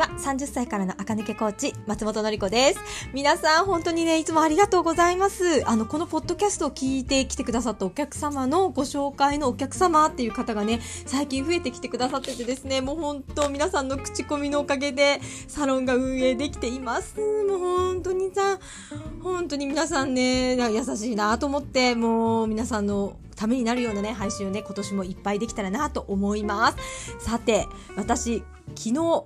は。30歳からの赤抜けコーチ、松本のり子です。皆さん、本当にね、いつもありがとうございます。あの、このポッドキャストを聞いてきてくださったお客様のご紹介のお客様っていう方がね、最近増えてきてくださっててですね、もう本当皆さんの口コミのおかげで、サロンが運営できています。もう本当にさ、本当に皆さんね、優しいなと思って、もう皆さんのためになるようなね、配信をね、今年もいっぱいできたらなと思います。さて、私、昨日、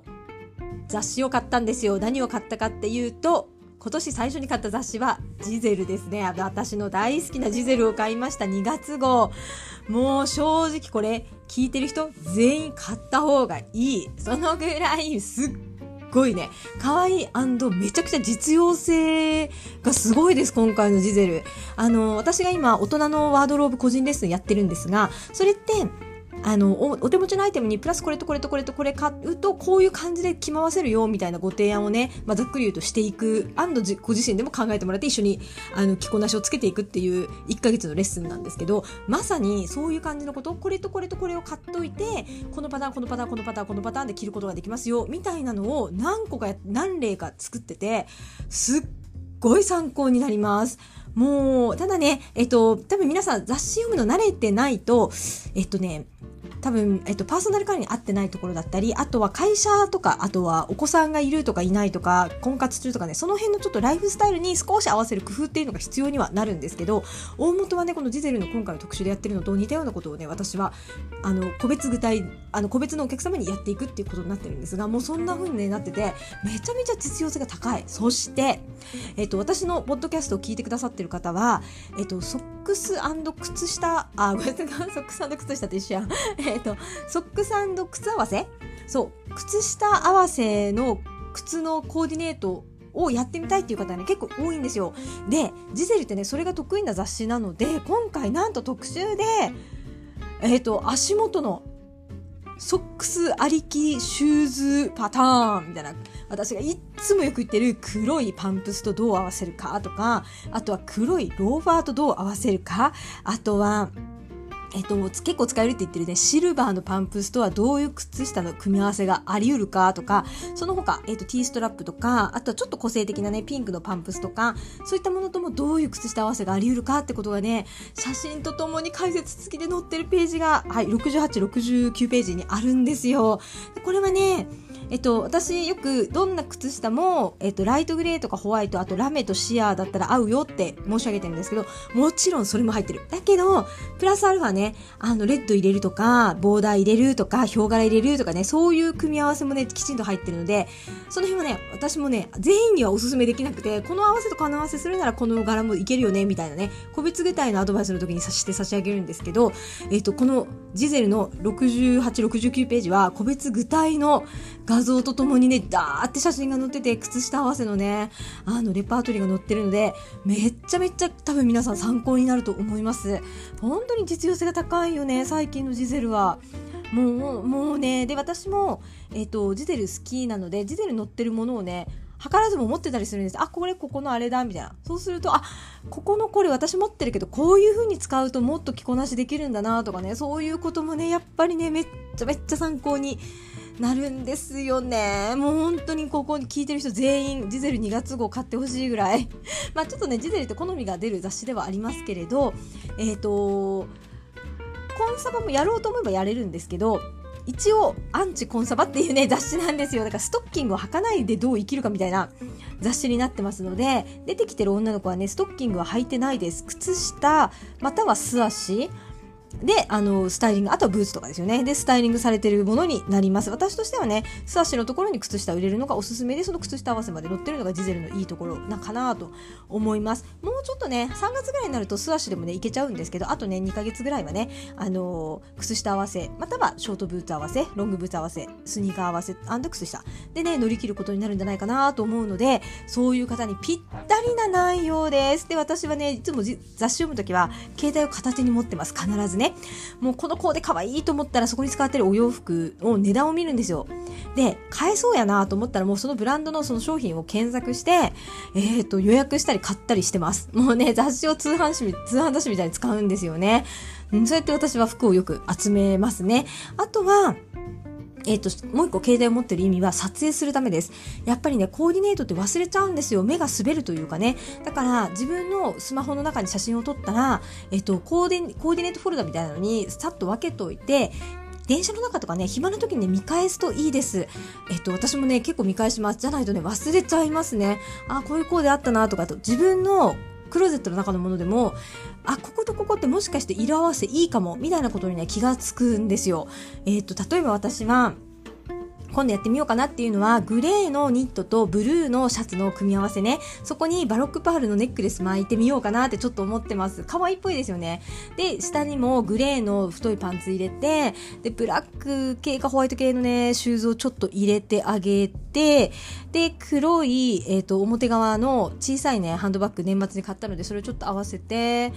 雑誌を買ったんですよ。何を買ったかっていうと、今年最初に買った雑誌はジゼルですね。私の大好きなジゼルを買いました2月号。もう正直これ聞いてる人全員買った方がいい。そのぐらいすっごいね、可愛いめちゃくちゃ実用性がすごいです、今回のジゼル。あの、私が今、大人のワードローブ個人レッスンやってるんですが、それって、あのお、手持ちのアイテムにプラスこれとこれとこれとこれ買うと、こういう感じで着回せるよ、みたいなご提案をね、まあ、ざっくり言うとしていく、アンドご自身でも考えてもらって一緒に、あの、着こなしをつけていくっていう1ヶ月のレッスンなんですけど、まさにそういう感じのこと、これとこれとこれを買っといて、このパターン、このパターン、このパターン、このパターンで着ることができますよ、みたいなのを何個か、何例か作ってて、すっごい参考になります。もう、ただね、えっと、多分皆さん雑誌読むの慣れてないと、えっとね、多分、えっと、パーソナルカラーに合ってないところだったり、あとは会社とか、あとはお子さんがいるとかいないとか、婚活中とかね、その辺のちょっとライフスタイルに少し合わせる工夫っていうのが必要にはなるんですけど、大元はね、このジゼルの今回の特集でやってるのと似たようなことをね、私は、あの、個別具体、あの、個別のお客様にやっていくっていうことになってるんですが、もうそんな風に、なってて、めちゃめちゃ実用性が高い。そして、えっと、私のポッドキャストを聞いてくださってる方は、えっと、ソックス靴下、あ、ごめんなさい、ソックス靴下と一緒やん。えっと、ソックス靴合わせ？そう、靴下合わせの靴のコーディネートをやってみたいっていう方はね、結構多いんですよ。で、ジゼルってね、それが得意な雑誌なので、今回なんと特集で、えっ、ー、と、足元のソックスありきシューズパターンみたいな、私がいつもよく言ってる黒いパンプスとどう合わせるかとか、あとは黒いローファーとどう合わせるか、あとは、えっと、結構使えるって言ってるね、シルバーのパンプスとはどういう靴下の組み合わせがあり得るかとか、その他、えっと、T ストラップとか、あとはちょっと個性的なね、ピンクのパンプスとか、そういったものともどういう靴下合わせがあり得るかってことがね、写真とともに解説付きで載ってるページが、はい、68、69ページにあるんですよ。これはね、えっと、私よくどんな靴下も、えっと、ライトグレーとかホワイト、あとラメとシアーだったら合うよって申し上げてるんですけど、もちろんそれも入ってる。だけど、プラスアルファね、あの、レッド入れるとか、ボーダー入れるとか、ヒョウ柄入れるとかね、そういう組み合わせもね、きちんと入ってるので、その辺はね、私もね、全員にはおすすめできなくて、この合わせとこの合わせするならこの柄もいけるよね、みたいなね、個別具体のアドバイスの時にさして差し上げるんですけど、えっと、このジゼルの68、69ページは、個別具体の画像像とともにね、ダーって写真が載ってて、靴下合わせのね、あの、レパートリーが載ってるので、めっちゃめっちゃ多分皆さん参考になると思います。本当に実用性が高いよね、最近のジゼルは。もう、もうね、で、私も、えっ、ー、と、ジゼル好きなので、ジゼル載ってるものをね、図らずも持ってたりするんです。あ、これここのあれだ、みたいな。そうすると、あ、ここのこれ私持ってるけど、こういう風に使うともっと着こなしできるんだな、とかね、そういうこともね、やっぱりね、めっちゃめっちゃ参考になるんですよね。もう本当にここに聞いてる人全員、ジゼル2月号買ってほしいぐらい。まあちょっとね、ジゼルって好みが出る雑誌ではありますけれど、えっ、ー、と、コンサバもやろうと思えばやれるんですけど、一応、アンチコンサバっていうね、雑誌なんですよ。だからストッキングを履かないでどう生きるかみたいな雑誌になってますので、出てきてる女の子はね、ストッキングは履いてないです。靴下、または素足、で、あの、スタイリング、あとはブーツとかですよね。で、スタイリングされてるものになります。私としてはね、素足のところに靴下を入れるのがおすすめで、その靴下合わせまで載ってるのがジゼルのいいところなかなと思います。もうちょっとね、3月ぐらいになると素足でもね、いけちゃうんですけど、あとね、2ヶ月ぐらいはね、あのー、靴下合わせ、またはショートブーツ合わせ、ロングブーツ合わせ、スニーカー合わせ、靴下でね、乗り切ることになるんじゃないかなと思うので、そういう方にぴったりな内容です。で、私はね、いつも雑誌読むときは、携帯を片手に持ってます。必ずね。ねもうこのコーデ可愛いと思ったらそこに使ってるお洋服を値段を見るんですよ。で、買えそうやなと思ったらもうそのブランドのその商品を検索して、えっ、ー、と、予約したり買ったりしてます。もうね、雑誌を通販誌、通販雑誌みたいに使うんですよね。うん、そうやって私は服をよく集めますね。あとは、えっ、と、もう一個携帯を持ってる意味は撮影するためです。やっぱりね、コーディネートって忘れちゃうんですよ。目が滑るというかね。だから自分のスマホの中に写真を撮ったら、えっ、と、コーディコーディネートフォルダみたいなのにさっと分けといて、電車の中とかね、暇な時にね、見返すといいです。えっと、私もね、結構見返します。じゃないとね、忘れちゃいますね。あ、こういうコーデあったなとかと、自分のクローゼットの中のものでも、あ、こことここってもしかして色合わせいいかも、みたいなことにね、気がつくんですよ。えっと、例えば私は、今度やってみようかなっていうのは、グレーのニットとブルーのシャツの組み合わせね。そこにバロックパールのネックレス巻いてみようかなってちょっと思ってます。可愛いっぽいですよね。で、下にもグレーの太いパンツ入れて、で、ブラック系かホワイト系のね、シューズをちょっと入れてあげて、で、黒い、えっ、ー、と、表側の小さいね、ハンドバッグ年末に買ったので、それをちょっと合わせて、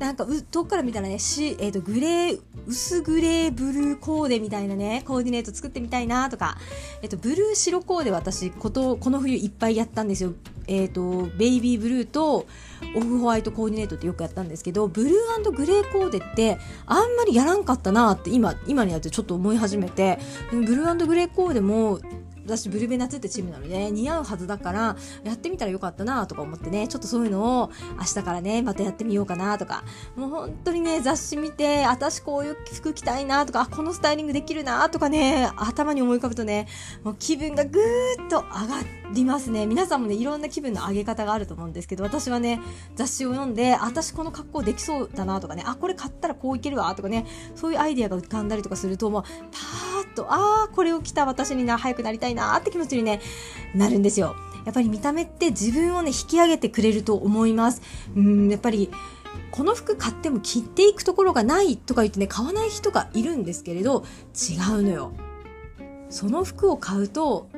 なんかう遠くから見たらねし、えーと、グレー薄グレーブルーコーデみたいなねコーディネート作ってみたいなとか、えーと、ブルー白コーデ私ことこの冬いっぱいやったんですよ、えーと、ベイビーブルーとオフホワイトコーディネートってよくやったんですけどブルーグレーコーデってあんまりやらんかったなって今今になってちょっと思い始めてブルーグレーコーデも私ブルベナツってチームなので、似合うはずだからやってみたらよかったなとか思ってね。ちょっとそういうのを明日からねまたやってみようかなとか。もう本当にね雑誌見て私こういう服着たいなとかこのスタイリングできるなとかね頭に思い浮かぶとねもう気分がぐーっと上がってりますね皆さんもねいろんな気分の上げ方があると思うんですけど私はね雑誌を読んで私この格好できそうだなとかねあこれ買ったらこういけるわとかねそういうアイデアが浮かんだりとかするともうパーッとああこれを着た私にな早くなりたいなって気持ちに、ね、なるんですよ。やっぱり見た目って自分をね、引き上げてくれると思います。うん、やっぱり、この服買っても着ていくところがないとか言ってね、買わない人がいるんですけれど、違うのよ。その服を買うと、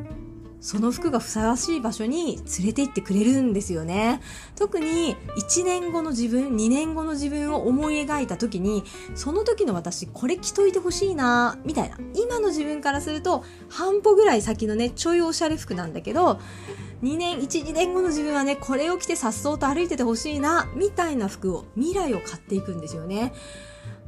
その服がふさわしい場所に連れて行ってくれるんですよね。特に1年後の自分、2年後の自分を思い描いた時に、その時の私、これ着といてほしいな、みたいな。今の自分からすると、半歩ぐらい先のね、ちょいおしゃれ服なんだけど、2年、1、2年後の自分はね、これを着てさっそうと歩いててほしいな、みたいな服を、未来を買っていくんですよね。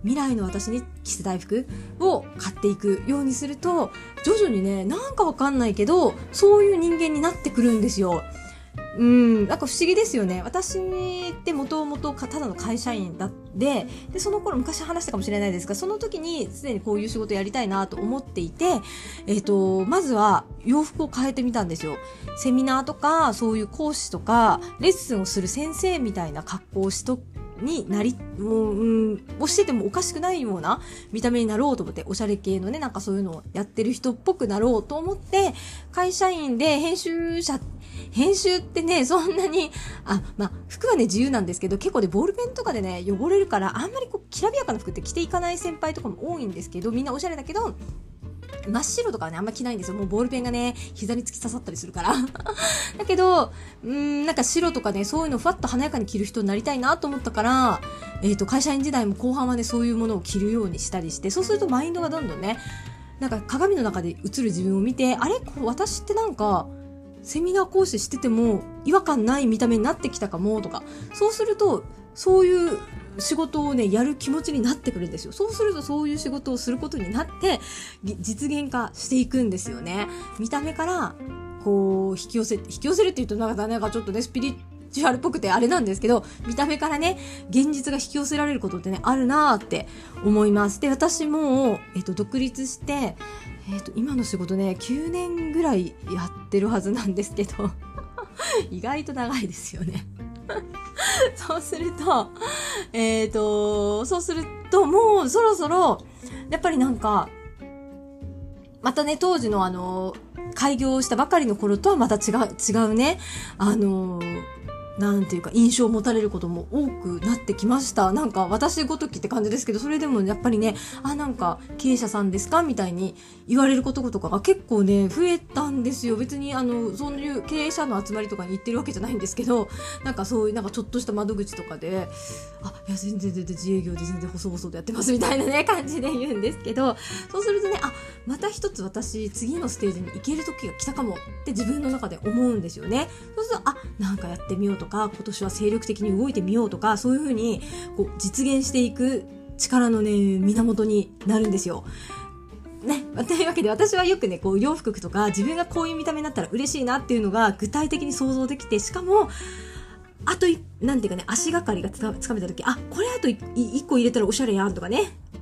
未来の私に着せたい服を買っていくようにすると徐々にねなんかわかんないけどそういう人間になってくるんですよ。うん、なんか不思議ですよね。私ってもともとただの会社員だってで、その頃昔話したかもしれないですが、その時にすでにこういう仕事やりたいなと思っていて、えっ、ー、と、まずは洋服を変えてみたんですよ。セミナーとか、そういう講師とか、レッスンをする先生みたいな格好をしとになり、もう、うん、をしててもおかしくないような見た目になろうと思って、おしゃれ系のね、なんかそういうのをやってる人っぽくなろうと思って、会社員で編集者、編集ってね、そんなに、あ、まあ、服はね、自由なんですけど、結構ね、ボールペンとかでね、汚れるから、あんまりこう、きらびやかな服って着ていかない先輩とかも多いんですけど、みんなおしゃれだけど、真っ白とかはね、あんま着ないんですよ。もうボールペンがね、膝に突き刺さったりするから。だけど、うん、なんか白とかね、そういうのふわっと華やかに着る人になりたいなと思ったから、えっ、ー、と、会社員時代も後半はね、そういうものを着るようにしたりして、そうするとマインドがどんどんね、なんか鏡の中で映る自分を見て、あれ？こう私ってなんか、セミナー講師してても違和感ない見た目になってきたかもとか、そうすると、そういう仕事をね、やる気持ちになってくるんですよ。そうするとそういう仕事をすることになって、実現化していくんですよね。見た目から、こう、引き寄せ、引き寄せるって言うとなんか、なんかちょっとね、スピリチュアルっぽくてあれなんですけど、見た目からね、現実が引き寄せられることってね、あるなーって思います。で、私も、えっと、独立して、えっと、今の仕事ね、9年ぐらいやってるはずなんですけど、意外と長いですよね。そうすると、えっ、ー、と、そうすると、もうそろそろ、やっぱりなんか、またね、当時のあの、開業したばかりの頃とはまた違う、違うね、あのなんていうか印象を持たれることも多くなってきました。なんか私ごときって感じですけど、それでもやっぱりね、あ、なんか経営者さんですかみたいに言われることとかが結構ね、増えたんですよ。別にあの、そういう経営者の集まりとかに行ってるわけじゃないんですけど、なんかそういうなんかちょっとした窓口とかで、あ、いや全然全然自営業で全然細々とやってますみたいなね、感じで言うんですけど、そうするとね、あ、また一つ私次のステージに行ける時が来たかもって自分の中で思うんですよね。そうすると、あ、なんかやってみようととか今年は精力的に動いてみようとかそういうふうにこう実現していく力のね源になるんですよ。ね、というわけで私はよくね、こう洋服とか自分がこういう見た目になったら嬉しいなっていうのが具体的に想像できて、しかも、あとなんていうかね、足がかりがつかめた時、あ、これあと1個入れたらおしゃれやんとかね、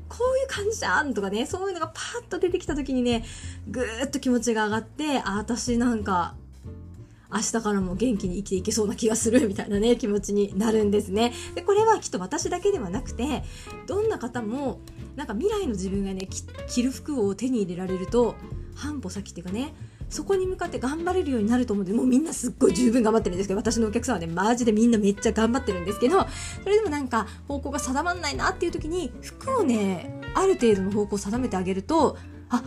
こういう感じじゃんとかね、そういうのがパッと出てきた時にね、ぐーっと気持ちが上がって、あ、私なんか、明日からも元気に生きていけそうな気がするみたいなね、気持ちになるんですね。で、これはきっと私だけではなくて、どんな方も、なんか未来の自分がね、着る服を手に入れられると、半歩先っていうかね、そこに向かって頑張れるようになると思うんで、もうみんなすっごい十分頑張ってるんですけど、私のお客さんはね、マジでみんなめっちゃ頑張ってるんですけど、それでもなんか方向が定まんないなっていう時に、服をね、ある程度の方向を定めてあげると、あ、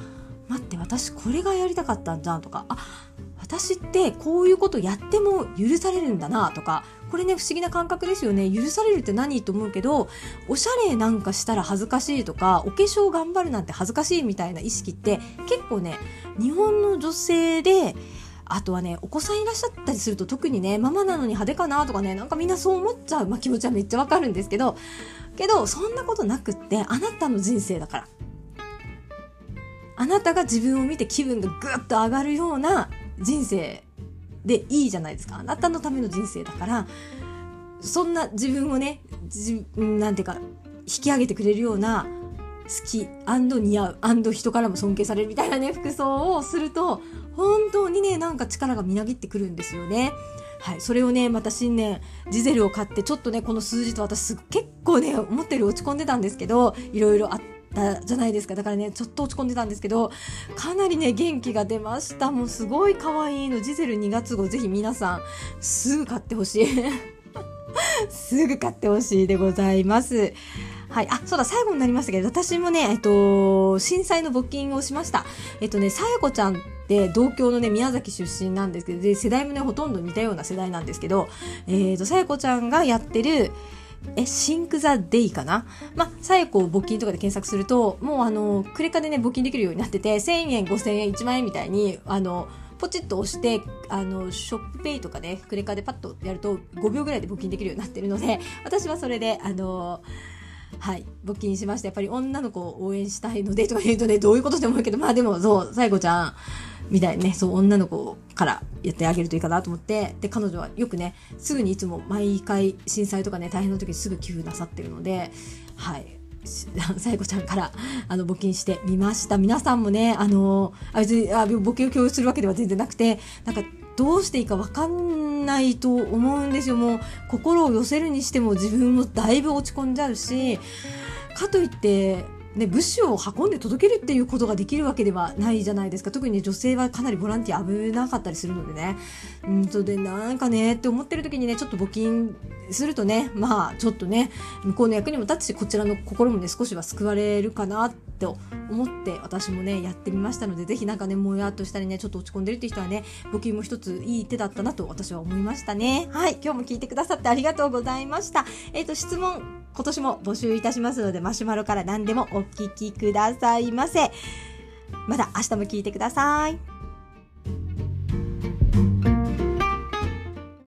待って、私これがやりたかったんじゃんとか、あ、私ってこういうことやっても許されるんだなとか、これね、不思議な感覚ですよね。許されるって何と思うけど、おしゃれなんかしたら恥ずかしいとか、お化粧頑張るなんて恥ずかしいみたいな意識って結構ね、日本の女性で、あとはね、お子さんいらっしゃったりすると特にね、ママなのに派手かなとかね、なんかみんなそう思っちゃう、まあ、気持ちはめっちゃわかるんですけど、けど、そんなことなくって、あなたの人生だから。あなたが自分を見て気分がぐっと上がるような人生でいいじゃないですか。あなたのための人生だから、そんな自分をね、なんていうか、引き上げてくれるような、好き似合う人からも尊敬されるみたいなね、服装をすると、本当にね、なんか力がみなぎってくるんですよね。はい、それをね、また新年、ジゼルを買って、ちょっとね、この数字と私結構ね、思ってる落ち込んでたんですけど、いろいろあって、たじゃないですかだからねちょっと落ち込んでたんですけどかなりね元気が出ましたもうすごい可愛いのジゼル2月号ぜひ皆さんすぐ買ってほしい すぐ買ってほしいでございますはい。あ、そうだ、最後になりましたけど、私もね、えっと、震災の募金をしました。えっとね、さやこちゃんって同郷のね、宮崎出身なんですけど、で、世代もね、ほとんど似たような世代なんですけど、えっと、さやこちゃんがやってる、え、シンクザデイかな？まあ、さえこ募金とかで検索すると、もうあの、クレカでね、募金できるようになってて、1000円、5000円、1万円みたいに、あの、ポチッと押して、あの、ショップペイとかね、クレカでパッとやると5秒ぐらいで募金できるようになってるので、私はそれで、あの、はい、募金しました。やっぱり女の子を応援したいのでとか言うとね、どういうことでもいいけど、まあでもそう、さえこちゃん、みたいにね、そう、女の子からやってあげるといいかなと思って、で、彼女はよくね、すぐにいつも毎回震災とかね、大変な時にすぐ寄付なさってるので、はい。さやこちゃんからあの募金してみました。皆さんもね、あの、あ別にあ募金を共有するわけでは全然なくて、なんかどうしていいか分かんないと思うんですよ。もう心を寄せるにしても自分もだいぶ落ち込んじゃうし、かといってね、物資を運んで届けるっていうことができるわけではないじゃないですか。特に、ね、女性はかなりボランティア危なかったりするのでね。うんとで、なんかね、って思ってる時にね、ちょっと募金するとね、まあ、ちょっとね、向こうの役にも立つし、こちらの心もね、少しは救われるかなと思って、私もね、やってみましたので、ぜひなんかね、もやっとしたりね、ちょっと落ち込んでるって人はね、募金も一ついい手だったなと私は思いましたね。はい、今日も聞いてくださってありがとうございました。えっ、ー、と、質問、今年も募集いたしますので、マシュマロから何でもお聞きくださいませ。まだ明日も聞いてください。